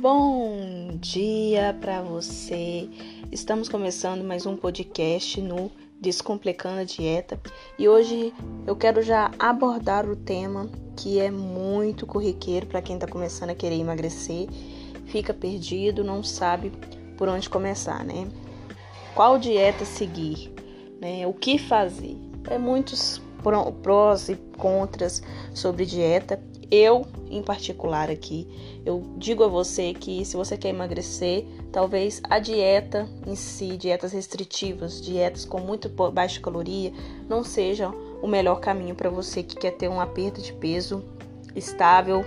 Bom dia para você. Estamos começando mais um podcast no Descomplicando a Dieta e hoje eu quero já abordar o tema que é muito corriqueiro para quem está começando a querer emagrecer, fica perdido, não sabe por onde começar, né? Qual dieta seguir, né? O que fazer? É muitos prós e contras sobre dieta eu, em particular aqui, eu digo a você que se você quer emagrecer, talvez a dieta em si, dietas restritivas, dietas com muito baixa caloria, não sejam o melhor caminho para você que quer ter uma perda de peso estável,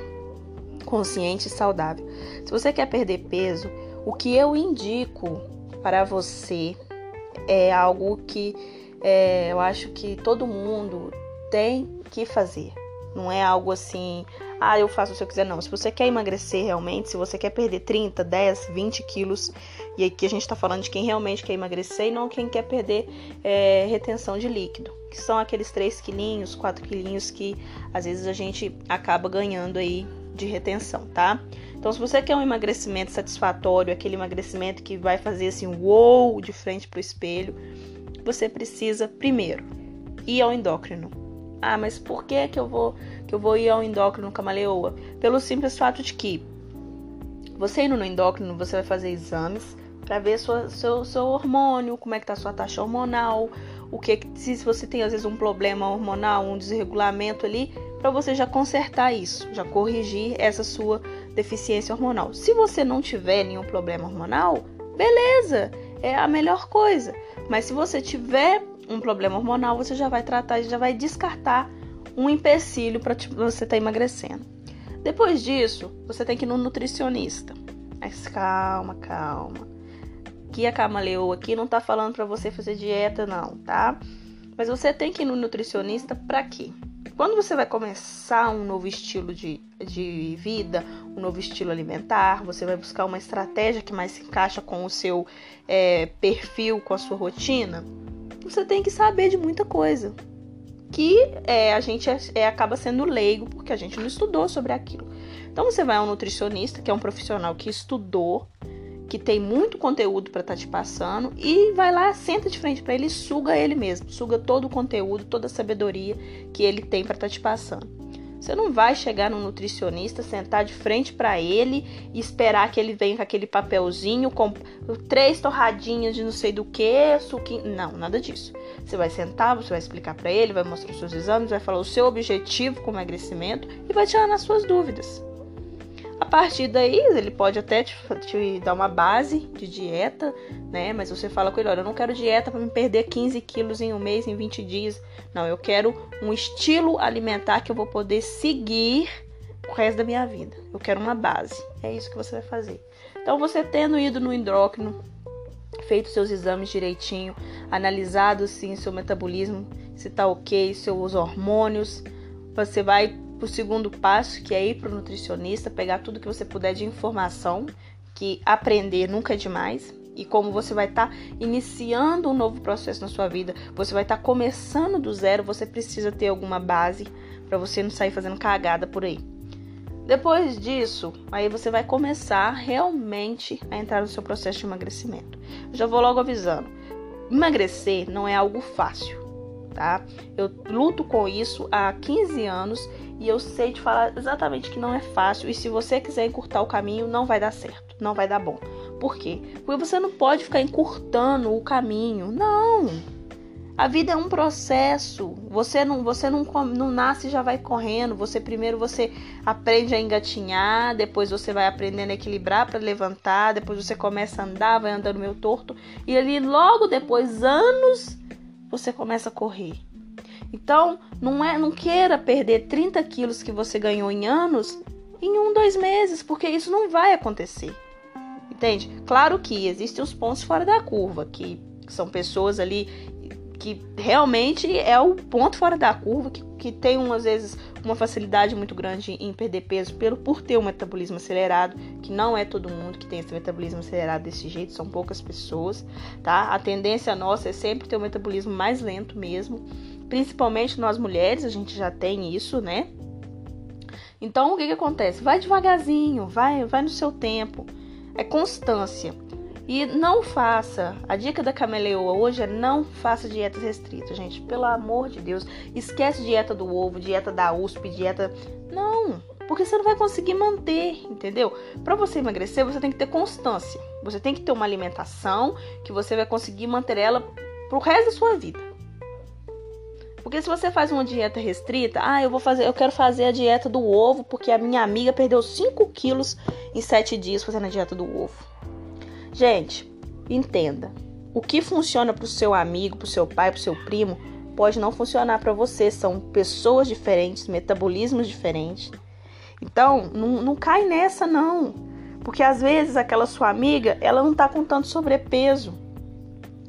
consciente e saudável. Se você quer perder peso, o que eu indico para você é algo que é, eu acho que todo mundo tem que fazer. Não é algo assim, ah, eu faço se eu quiser, não. Se você quer emagrecer realmente, se você quer perder 30, 10, 20 quilos, e aqui a gente tá falando de quem realmente quer emagrecer e não quem quer perder é, retenção de líquido, que são aqueles 3 quilinhos, 4 quilinhos que às vezes a gente acaba ganhando aí de retenção, tá? Então, se você quer um emagrecimento satisfatório, aquele emagrecimento que vai fazer assim, uou, de frente pro espelho, você precisa primeiro ir ao endócrino ah, mas por que que eu vou que eu vou ir ao endócrino camaleoa? Pelo simples fato de que você indo no endócrino, você vai fazer exames para ver sua, seu, seu hormônio, como é que tá sua taxa hormonal, o que se você tem às vezes um problema hormonal, um desregulamento ali, para você já consertar isso, já corrigir essa sua deficiência hormonal. Se você não tiver nenhum problema hormonal, beleza, é a melhor coisa. Mas se você tiver um problema hormonal, você já vai tratar e já vai descartar um empecilho para você estar tá emagrecendo. Depois disso, você tem que ir no nutricionista. Mas calma, calma. Que a Camaleoa aqui não tá falando para você fazer dieta não, tá? Mas você tem que ir no nutricionista para quê? Quando você vai começar um novo estilo de, de vida, um novo estilo alimentar, você vai buscar uma estratégia que mais se encaixa com o seu é, perfil, com a sua rotina, você tem que saber de muita coisa. Que é, a gente é, é, acaba sendo leigo porque a gente não estudou sobre aquilo. Então você vai a um nutricionista, que é um profissional que estudou, que tem muito conteúdo para estar tá te passando, e vai lá, senta de frente para ele e suga ele mesmo, suga todo o conteúdo, toda a sabedoria que ele tem para estar tá te passando. Você não vai chegar no nutricionista, sentar de frente para ele e esperar que ele venha com aquele papelzinho com três torradinhas de não sei do que, suquinho. Não, nada disso. Você vai sentar, você vai explicar para ele, vai mostrar os seus exames, vai falar o seu objetivo com emagrecimento e vai tirar nas suas dúvidas. A partir daí, ele pode até te, te, dar uma base de dieta, né? Mas você fala com ele: olha, eu não quero dieta para me perder 15 quilos em um mês, em 20 dias. Não, eu quero um estilo alimentar que eu vou poder seguir o resto da minha vida. Eu quero uma base. É isso que você vai fazer. Então, você tendo ido no endócrino, feito seus exames direitinho, analisado sim seu metabolismo, se tá ok, seus hormônios, você vai o segundo passo, que é ir para o nutricionista, pegar tudo que você puder de informação, que aprender nunca é demais. E como você vai estar tá iniciando um novo processo na sua vida, você vai estar tá começando do zero, você precisa ter alguma base para você não sair fazendo cagada por aí. Depois disso, aí você vai começar realmente a entrar no seu processo de emagrecimento. Já vou logo avisando. Emagrecer não é algo fácil, tá? Eu luto com isso há 15 anos e eu sei te falar exatamente que não é fácil. E se você quiser encurtar o caminho, não vai dar certo, não vai dar bom. Por quê? Porque você não pode ficar encurtando o caminho. Não! A vida é um processo. Você não, você não, não nasce e já vai correndo. Você primeiro você aprende a engatinhar, depois você vai aprendendo a equilibrar para levantar, depois você começa a andar, vai andando meio torto e ali logo depois anos você começa a correr. Então, não é, não queira perder 30 quilos que você ganhou em anos em um, dois meses, porque isso não vai acontecer. Entende? Claro que existem os pontos fora da curva, que são pessoas ali que realmente é o ponto fora da curva, que, que tem às vezes uma facilidade muito grande em perder peso pelo, por ter um metabolismo acelerado, que não é todo mundo que tem esse metabolismo acelerado desse jeito, são poucas pessoas, tá? A tendência nossa é sempre ter um metabolismo mais lento mesmo principalmente nós mulheres, a gente já tem isso, né? Então, o que, que acontece? Vai devagarzinho, vai, vai no seu tempo. É constância. E não faça. A dica da cameleoa hoje é não faça dietas restritas, gente. Pelo amor de Deus. Esquece dieta do ovo, dieta da USP, dieta. Não, porque você não vai conseguir manter, entendeu? Para você emagrecer, você tem que ter constância. Você tem que ter uma alimentação que você vai conseguir manter ela pro resto da sua vida. Porque se você faz uma dieta restrita, ah, eu vou fazer, eu quero fazer a dieta do ovo, porque a minha amiga perdeu 5 quilos em 7 dias fazendo a dieta do ovo. Gente, entenda. O que funciona para o seu amigo, para o seu pai, para o seu primo, pode não funcionar para você. São pessoas diferentes, metabolismos diferentes. Então, não, não cai nessa, não. Porque às vezes aquela sua amiga, ela não tá com tanto sobrepeso.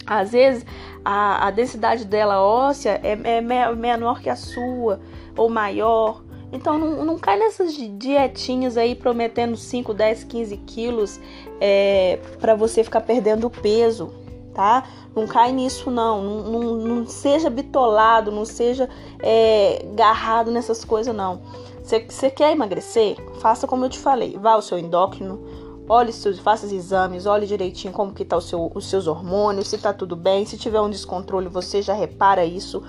Às vezes a, a densidade dela óssea é, é menor que a sua, ou maior. Então não, não cai nessas dietinhas aí prometendo 5, 10, 15 quilos é, para você ficar perdendo peso, tá? Não cai nisso não. Não, não, não seja bitolado, não seja é, garrado nessas coisas não. Você quer emagrecer? Faça como eu te falei. Vá ao seu endócrino, Olhe seus, faça os exames, olhe direitinho como que tá seu, os seus hormônios, se tá tudo bem. Se tiver um descontrole, você já repara isso.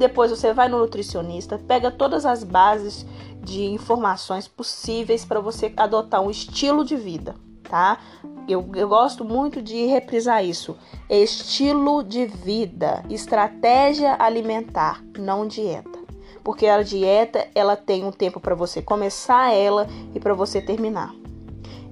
Depois você vai no nutricionista, pega todas as bases de informações possíveis para você adotar um estilo de vida, tá? Eu, eu gosto muito de reprisar isso. Estilo de vida, estratégia alimentar, não dieta. Porque a dieta, ela tem um tempo para você começar ela e para você terminar.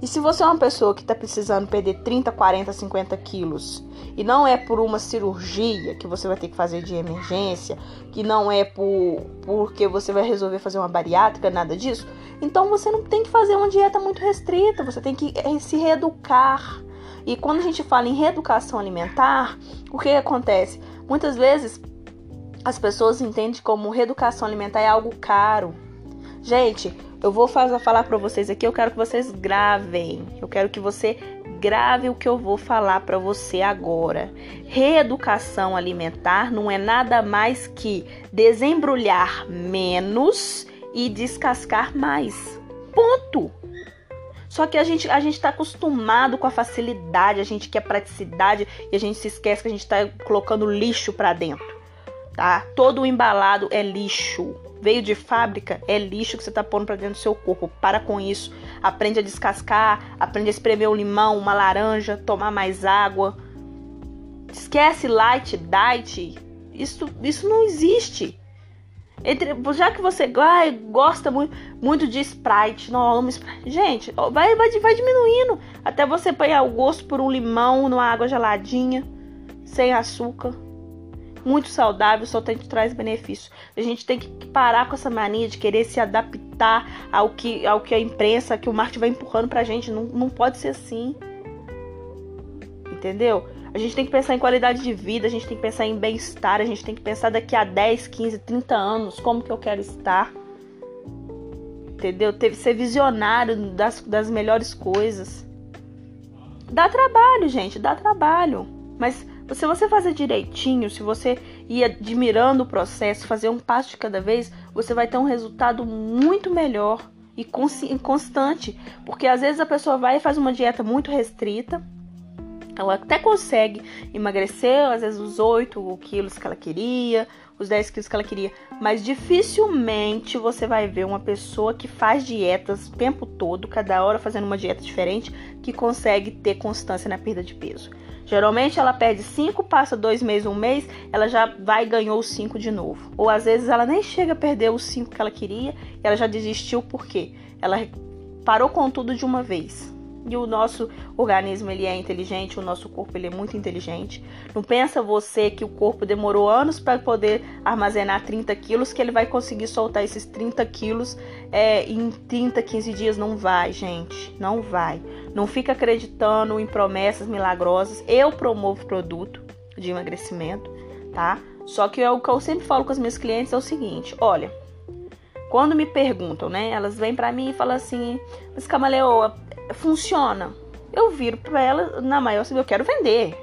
E se você é uma pessoa que está precisando perder 30, 40, 50 quilos e não é por uma cirurgia que você vai ter que fazer de emergência, que não é por porque você vai resolver fazer uma bariátrica, nada disso, então você não tem que fazer uma dieta muito restrita, você tem que se reeducar. E quando a gente fala em reeducação alimentar, o que acontece? Muitas vezes as pessoas entendem como reeducação alimentar é algo caro. Gente, eu vou falar para vocês aqui, eu quero que vocês gravem. Eu quero que você grave o que eu vou falar para você agora. Reeducação alimentar não é nada mais que desembrulhar menos e descascar mais. Ponto. Só que a gente a gente está acostumado com a facilidade, a gente quer praticidade e a gente se esquece que a gente está colocando lixo para dentro, tá? Todo o embalado é lixo veio de fábrica, é lixo que você está pondo para dentro do seu corpo. Para com isso. Aprende a descascar, aprende a espremer um limão, uma laranja, tomar mais água. Esquece light, diet. Isso, isso não existe. Entre, já que você gosta muito, muito de Sprite, não ama Sprite. Gente, vai, vai, vai diminuindo. Até você pegar o gosto por um limão numa água geladinha, sem açúcar muito saudável, só tem que traz benefícios. A gente tem que parar com essa mania de querer se adaptar ao que, ao que a imprensa, que o marketing vai empurrando pra gente. Não, não pode ser assim. Entendeu? A gente tem que pensar em qualidade de vida, a gente tem que pensar em bem-estar, a gente tem que pensar daqui a 10, 15, 30 anos, como que eu quero estar. Entendeu? Teve ser visionário das, das melhores coisas. Dá trabalho, gente, dá trabalho. Mas se você fazer direitinho, se você ir admirando o processo, fazer um passo de cada vez, você vai ter um resultado muito melhor e constante. Porque às vezes a pessoa vai e faz uma dieta muito restrita, ela até consegue emagrecer, às vezes os 8 quilos que ela queria, os 10 quilos que ela queria, mas dificilmente você vai ver uma pessoa que faz dietas o tempo todo, cada hora fazendo uma dieta diferente, que consegue ter constância na perda de peso. Geralmente ela perde 5, passa dois meses, um mês, ela já vai e ganhou os 5 de novo. Ou às vezes ela nem chega a perder os 5 que ela queria, e ela já desistiu porque ela parou com tudo de uma vez. E o nosso organismo ele é inteligente, o nosso corpo ele é muito inteligente. Não pensa você que o corpo demorou anos para poder armazenar 30 quilos, que ele vai conseguir soltar esses 30 quilos é, em 30, 15 dias. Não vai, gente. Não vai. Não fica acreditando em promessas milagrosas. Eu promovo produto de emagrecimento, tá? Só que é o que eu sempre falo com as minhas clientes é o seguinte: olha, quando me perguntam, né? Elas vêm para mim e falam assim: Mas Camaleoa, funciona. Eu viro para ela, na maior, eu quero vender.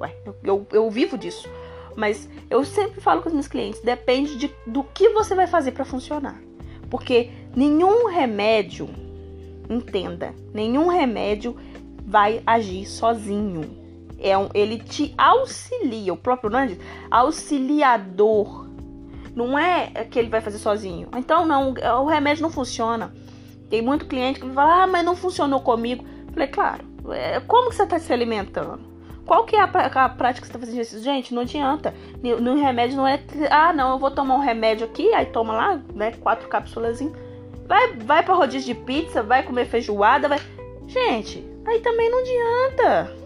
Ué, eu, eu, vivo disso. Mas eu sempre falo com os meus clientes, depende de, do que você vai fazer para funcionar. Porque Nenhum remédio, entenda, nenhum remédio vai agir sozinho. É um, ele te auxilia, o próprio nome diz, auxiliador. Não é que ele vai fazer sozinho. Então, não, o remédio não funciona. Tem muito cliente que fala, ah, mas não funcionou comigo. falei, claro, é, como que você está se alimentando? Qual que é a, a prática que você está fazendo isso? Gente, não adianta. No, no, remédio não é, ah, não, eu vou tomar um remédio aqui, aí toma lá, né, quatro cápsulas. Vai, vai para rodízio de pizza, vai comer feijoada, vai... Gente, aí também não adianta.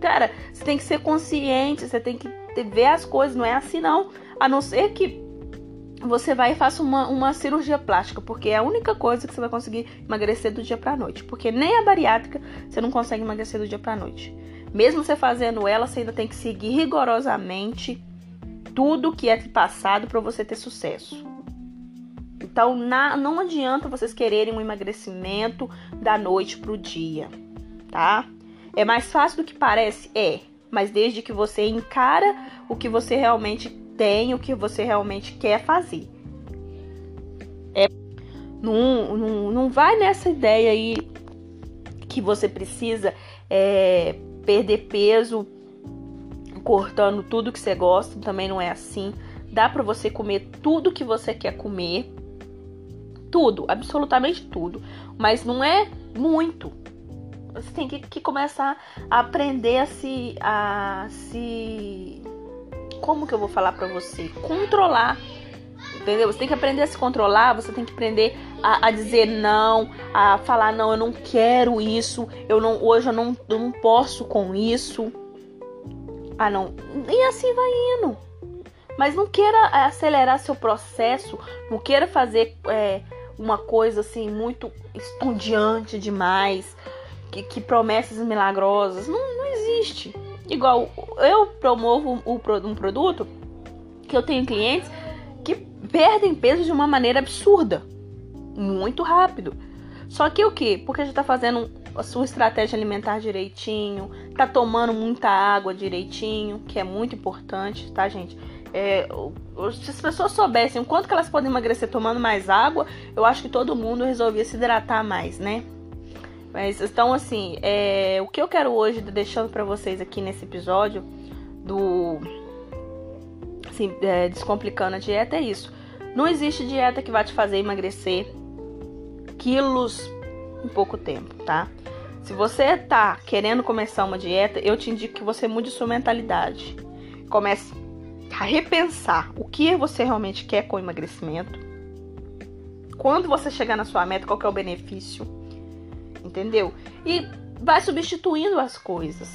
Cara, você tem que ser consciente, você tem que ver as coisas, não é assim não. A não ser que você vai e faça uma, uma cirurgia plástica, porque é a única coisa que você vai conseguir emagrecer do dia para noite. Porque nem a bariátrica você não consegue emagrecer do dia para noite. Mesmo você fazendo ela, você ainda tem que seguir rigorosamente tudo que é passado para você ter sucesso. Então na, não adianta vocês quererem um emagrecimento da noite pro dia, tá? É mais fácil do que parece? É, mas desde que você encara o que você realmente tem o que você realmente quer fazer. É, não, não, não vai nessa ideia aí que você precisa é, perder peso cortando tudo que você gosta, também não é assim. Dá para você comer tudo que você quer comer. Tudo, absolutamente tudo. Mas não é muito. Você tem que, que começar a aprender a se, a se como que eu vou falar para você? Controlar. Entendeu? Você tem que aprender a se controlar, você tem que aprender a, a, dizer não, a falar não, eu não quero isso, eu não hoje eu não, eu não posso com isso. Ah, não. E assim vai indo. Mas não queira acelerar seu processo, não queira fazer é, uma coisa assim muito estondiante demais, que, que promessas milagrosas. Não, não existe. Igual eu promovo um produto que eu tenho clientes que perdem peso de uma maneira absurda, muito rápido. Só que o que? Porque já tá fazendo a sua estratégia alimentar direitinho, tá tomando muita água direitinho, que é muito importante, tá, gente? É, se as pessoas soubessem o quanto que elas podem emagrecer tomando mais água, eu acho que todo mundo resolvia se hidratar mais, né? Mas então, assim, é, o que eu quero hoje, deixando para vocês aqui nesse episódio do assim, é, Descomplicando a Dieta, é isso. Não existe dieta que vai te fazer emagrecer quilos em pouco tempo, tá? Se você tá querendo começar uma dieta, eu te indico que você mude sua mentalidade. Comece a repensar o que você realmente quer com o emagrecimento. Quando você chegar na sua meta, qual é o benefício? Entendeu? E vai substituindo as coisas.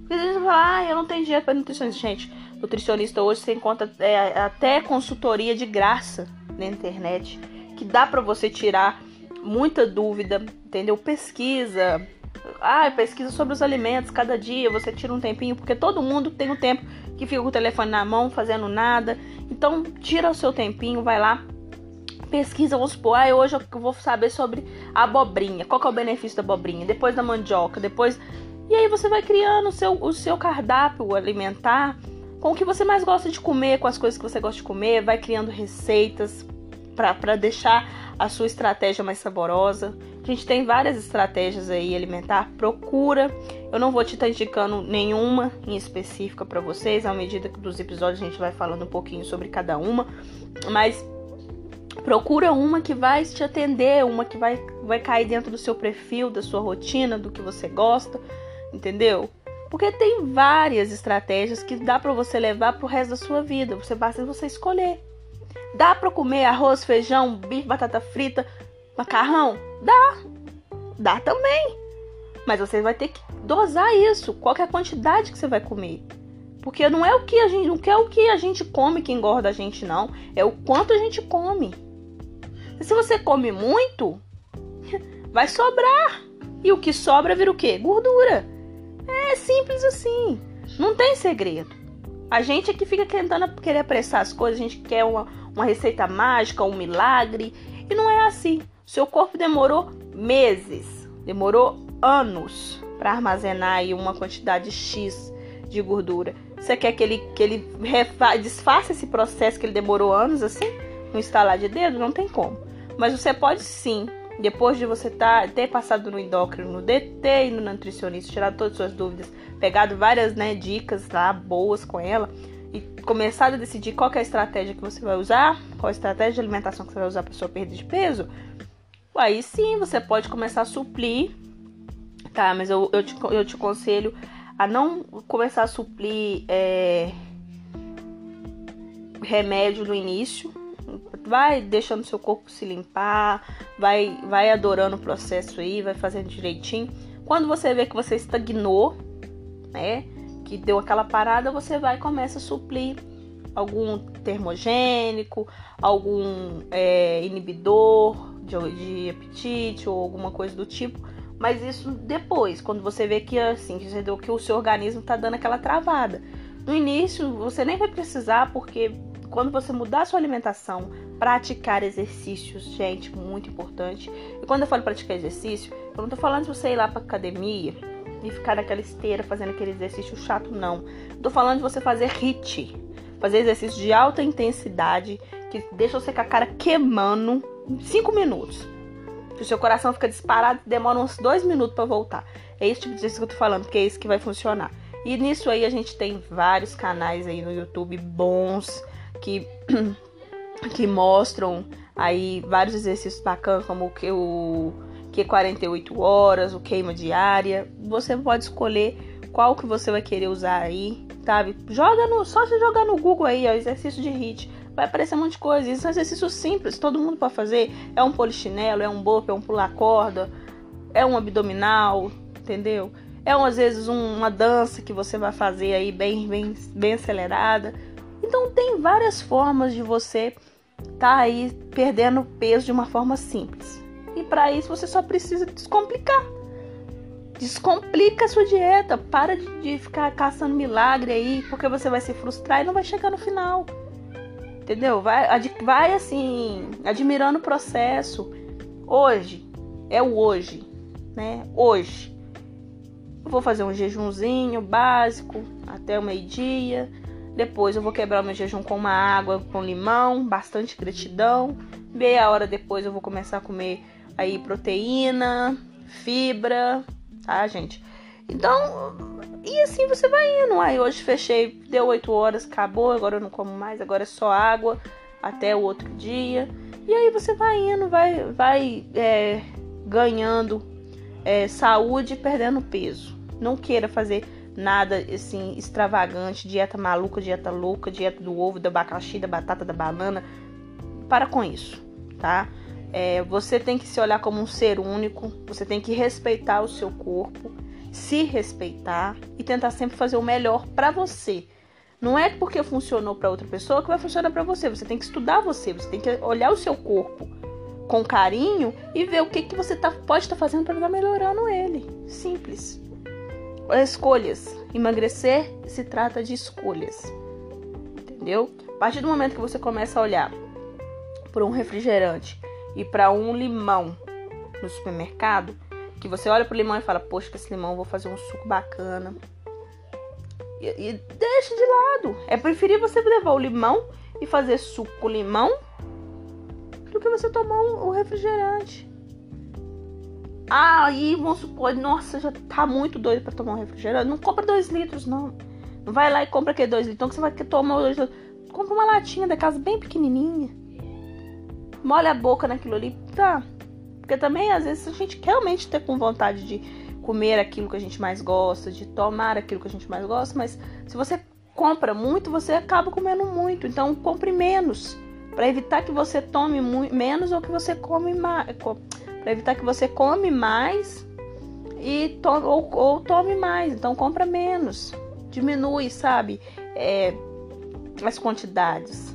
Porque às vezes você fala, ah, eu não tenho dinheiro para nutricionista. Gente, nutricionista hoje você encontra é, até consultoria de graça na internet, que dá para você tirar muita dúvida, entendeu? Pesquisa. Ah, pesquisa sobre os alimentos. Cada dia você tira um tempinho, porque todo mundo tem um tempo que fica com o telefone na mão, fazendo nada. Então, tira o seu tempinho, vai lá, pesquisa, vamos supor, ah, hoje eu vou saber sobre a abobrinha, qual que é o benefício da abobrinha, depois da mandioca, depois. E aí você vai criando o seu, o seu cardápio alimentar com o que você mais gosta de comer, com as coisas que você gosta de comer, vai criando receitas para deixar a sua estratégia mais saborosa. A gente tem várias estratégias aí alimentar, procura. Eu não vou te estar indicando nenhuma em específica para vocês, à medida que dos episódios a gente vai falando um pouquinho sobre cada uma, mas Procura uma que vai te atender, uma que vai, vai cair dentro do seu perfil, da sua rotina, do que você gosta, entendeu? Porque tem várias estratégias que dá para você levar pro resto da sua vida. Você basta você escolher. Dá para comer arroz, feijão, bife, batata frita, macarrão? Dá. Dá também. Mas você vai ter que dosar isso. Qual é a quantidade que você vai comer? Porque não é o que a gente, não é o que a gente come que engorda a gente não, é o quanto a gente come. Se você come muito, vai sobrar. E o que sobra vira o quê? Gordura. É simples assim. Não tem segredo. A gente aqui fica tentando querer apressar as coisas, a gente quer uma, uma receita mágica, um milagre. E não é assim. Seu corpo demorou meses, demorou anos para armazenar aí uma quantidade X de gordura. Você quer que ele, que ele desfaça esse processo que ele demorou anos assim? No instalar de dedo? Não tem como. Mas você pode sim, depois de você tá, ter passado no endócrino, no DT e no nutricionista, tirado todas as suas dúvidas, pegado várias né, dicas lá boas com ela e começado a decidir qual é a estratégia que você vai usar, qual a estratégia de alimentação que você vai usar para sua perda de peso, aí sim você pode começar a suplir, tá? Mas eu, eu, te, eu te aconselho a não começar a suplir é, remédio no início. Vai deixando seu corpo se limpar, vai, vai adorando o processo aí, vai fazendo direitinho. Quando você vê que você estagnou, né? Que deu aquela parada, você vai e começa a suplir algum termogênico, algum é, inibidor de, de apetite ou alguma coisa do tipo mas isso depois, quando você vê que assim, que o seu organismo está dando aquela travada. No início, você nem vai precisar, porque quando você mudar sua alimentação, praticar exercícios, gente, muito importante. E quando eu falo praticar exercício, eu não tô falando de você ir lá pra academia e ficar naquela esteira fazendo aquele exercício chato, não. Eu tô falando de você fazer HIIT, fazer exercício de alta intensidade que deixa você com a cara queimando em 5 minutos o seu coração fica disparado demora uns dois minutos para voltar. É esse tipo de exercício que eu tô falando, porque é isso que vai funcionar. E nisso aí a gente tem vários canais aí no YouTube bons que, que mostram aí vários exercícios bacanas, como o que o que 48 horas, o queima diária. Você pode escolher qual que você vai querer usar aí, sabe? Joga no, só se jogar no Google aí, ó, exercício de HIIT vai aparecer um monte de coisa. Isso é um exercício simples, todo mundo pode fazer. É um polichinelo, é um burp, é um pular corda, é um abdominal, entendeu? É às vezes um, uma dança que você vai fazer aí bem, bem, bem acelerada. Então tem várias formas de você tá aí perdendo peso de uma forma simples. E para isso você só precisa descomplicar. Descomplica a sua dieta. Para de, ficar caçando milagre aí, porque você vai se frustrar e não vai chegar no final. Entendeu? Vai, vai assim, admirando o processo. Hoje, é o hoje, né? Hoje. Eu vou fazer um jejumzinho básico até o meio-dia. Depois eu vou quebrar meu jejum com uma água com limão, bastante gratidão. Meia hora depois eu vou começar a comer aí proteína, fibra, tá, gente? Então, e assim você vai indo. Aí hoje fechei, deu 8 horas, acabou, agora eu não como mais, agora é só água até o outro dia. E aí você vai indo, vai, vai é, ganhando é, saúde e perdendo peso. Não queira fazer nada assim extravagante, dieta maluca, dieta louca, dieta do ovo, do abacaxi, da batata, da banana. Para com isso, tá? É, você tem que se olhar como um ser único, você tem que respeitar o seu corpo se respeitar e tentar sempre fazer o melhor para você. Não é porque funcionou para outra pessoa que vai funcionar para você. Você tem que estudar você, você tem que olhar o seu corpo com carinho e ver o que, que você tá, pode estar tá fazendo para estar melhorando ele. Simples. Escolhas. Emagrecer se trata de escolhas. Entendeu? A partir do momento que você começa a olhar para um refrigerante e para um limão no supermercado, que você olha pro limão e fala, poxa, com esse limão vou fazer um suco bacana. E, e deixa de lado. É preferir você levar o limão e fazer suco com limão do que você tomar o um, refrigerante. Aí, vamos supor, nossa, já tá muito doido para tomar um refrigerante. Não compra dois litros, não. Não vai lá e compra aquele dois litros. Então, que você vai tomar dois litros. Compra uma latinha da casa bem pequenininha. Molha a boca naquilo ali. Tá, porque também, às vezes, a gente realmente ter com vontade de comer aquilo que a gente mais gosta, de tomar aquilo que a gente mais gosta, mas se você compra muito, você acaba comendo muito. Então, compre menos. Para evitar que você tome menos ou que você come mais. Para evitar que você come mais e to ou, ou, tome mais. Então, compra menos. Diminui, sabe? É, as quantidades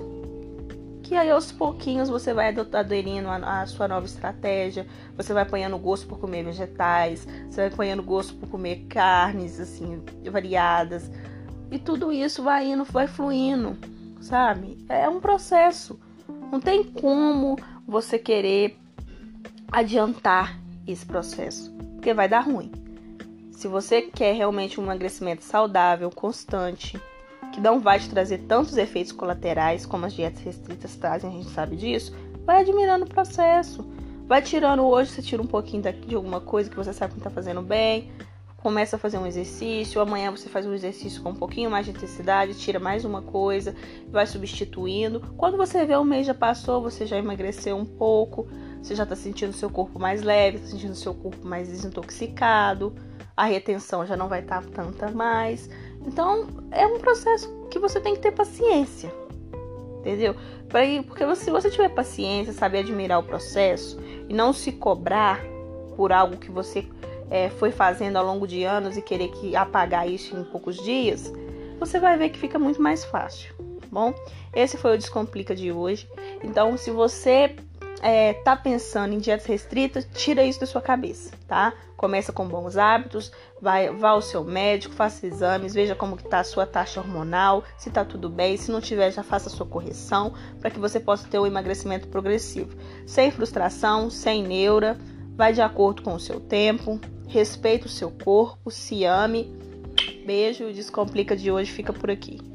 que aí aos pouquinhos você vai aderindo à sua nova estratégia, você vai apanhando gosto por comer vegetais, você vai apanhando gosto por comer carnes assim variadas. E tudo isso vai indo, vai fluindo, sabe? É um processo. Não tem como você querer adiantar esse processo, porque vai dar ruim. Se você quer realmente um emagrecimento saudável, constante, que não vai te trazer tantos efeitos colaterais como as dietas restritas trazem, a gente sabe disso, Vai admirando o processo. Vai tirando hoje, você tira um pouquinho de alguma coisa que você sabe que está fazendo bem. Começa a fazer um exercício. Amanhã você faz um exercício com um pouquinho mais de intensidade, tira mais uma coisa, vai substituindo. Quando você vê o mês já passou, você já emagreceu um pouco, você já está sentindo seu corpo mais leve, está sentindo seu corpo mais desintoxicado, a retenção já não vai estar tá tanta mais. Então é um processo que você tem que ter paciência entendeu? Porque se você tiver paciência, saber admirar o processo e não se cobrar por algo que você é, foi fazendo ao longo de anos e querer que apagar isso em poucos dias, você vai ver que fica muito mais fácil. Tá bom, esse foi o Descomplica de hoje. Então, se você é, tá pensando em dietas restritas, tira isso da sua cabeça, tá? Começa com bons hábitos, vai, vá ao seu médico, faça exames, veja como está a sua taxa hormonal, se está tudo bem, se não tiver, já faça a sua correção para que você possa ter um emagrecimento progressivo. Sem frustração, sem neura, vai de acordo com o seu tempo, respeite o seu corpo, se ame. Beijo, Descomplica de hoje fica por aqui.